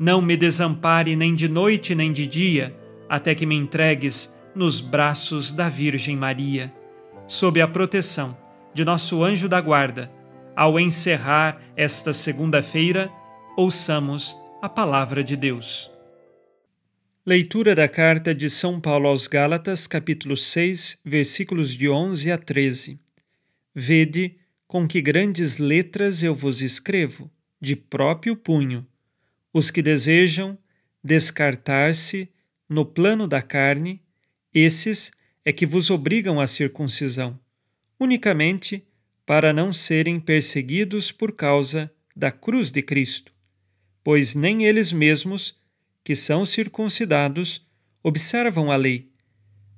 não me desampare nem de noite nem de dia, até que me entregues nos braços da Virgem Maria. Sob a proteção de nosso anjo da guarda, ao encerrar esta segunda-feira, ouçamos a palavra de Deus. Leitura da carta de São Paulo aos Gálatas, capítulo 6, versículos de 11 a 13. Vede com que grandes letras eu vos escrevo, de próprio punho. Os que desejam descartar-se no plano da carne, esses é que vos obrigam à circuncisão, unicamente para não serem perseguidos por causa da cruz de Cristo, pois nem eles mesmos que são circuncidados observam a lei,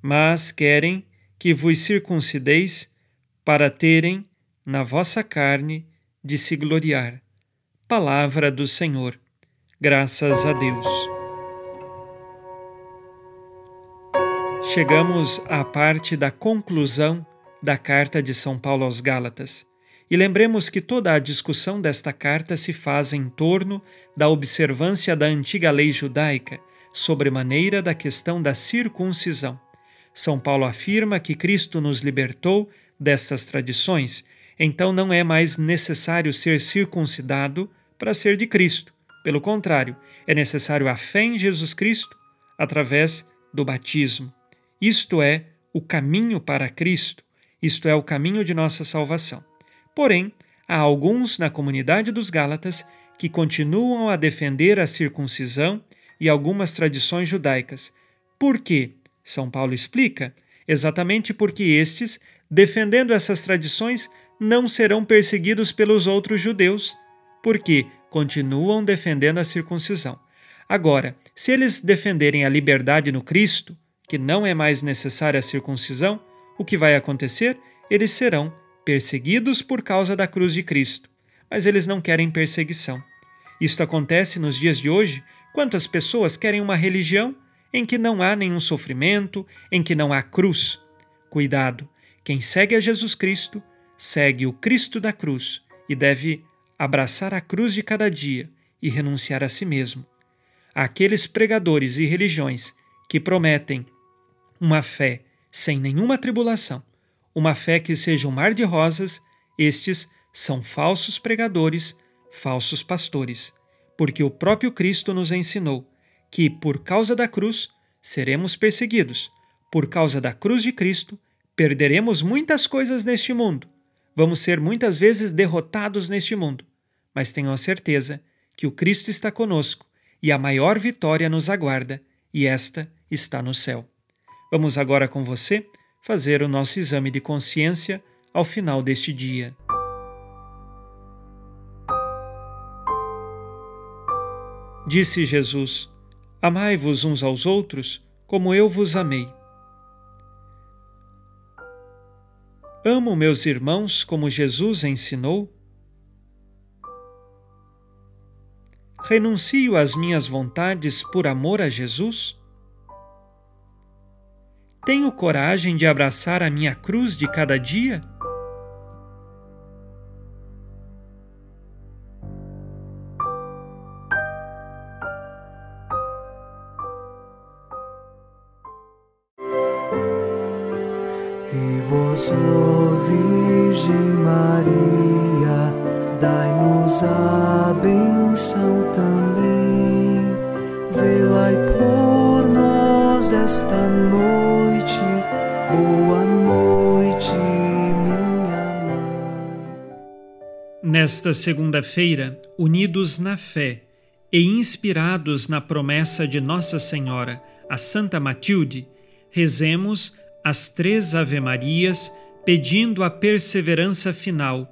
mas querem que vos circuncideis para terem na vossa carne de se gloriar. Palavra do Senhor. Graças a Deus. Chegamos à parte da conclusão da carta de São Paulo aos Gálatas. E lembremos que toda a discussão desta carta se faz em torno da observância da antiga lei judaica, sobremaneira da questão da circuncisão. São Paulo afirma que Cristo nos libertou destas tradições, então não é mais necessário ser circuncidado para ser de Cristo. Pelo contrário, é necessário a fé em Jesus Cristo através do batismo. Isto é o caminho para Cristo, isto é o caminho de nossa salvação. Porém, há alguns na comunidade dos Gálatas que continuam a defender a circuncisão e algumas tradições judaicas. Por quê? São Paulo explica: exatamente porque estes, defendendo essas tradições, não serão perseguidos pelos outros judeus, porque continuam defendendo a circuncisão. Agora, se eles defenderem a liberdade no Cristo, que não é mais necessária a circuncisão, o que vai acontecer? Eles serão perseguidos por causa da cruz de Cristo, mas eles não querem perseguição. Isto acontece nos dias de hoje, quantas pessoas querem uma religião em que não há nenhum sofrimento, em que não há cruz. Cuidado, quem segue a Jesus Cristo, segue o Cristo da cruz e deve abraçar a cruz de cada dia e renunciar a si mesmo. Aqueles pregadores e religiões que prometem uma fé sem nenhuma tribulação, uma fé que seja um mar de rosas, estes são falsos pregadores, falsos pastores, porque o próprio Cristo nos ensinou que, por causa da cruz, seremos perseguidos. Por causa da cruz de Cristo, perderemos muitas coisas neste mundo. Vamos ser muitas vezes derrotados neste mundo. Mas tenham a certeza que o Cristo está conosco e a maior vitória nos aguarda, e esta está no céu. Vamos agora com você fazer o nosso exame de consciência ao final deste dia. Disse Jesus: Amai-vos uns aos outros como eu vos amei. Amo meus irmãos como Jesus ensinou? Renuncio às minhas vontades por amor a Jesus? tenho coragem de abraçar a minha cruz de cada dia? E vós, Virgem Maria, dai-nos a benção também. Velai por nós esta noite. Boa noite, minha mãe. Nesta segunda-feira, unidos na fé e inspirados na promessa de Nossa Senhora, a Santa Matilde, rezemos as três Ave-Marias, pedindo a perseverança final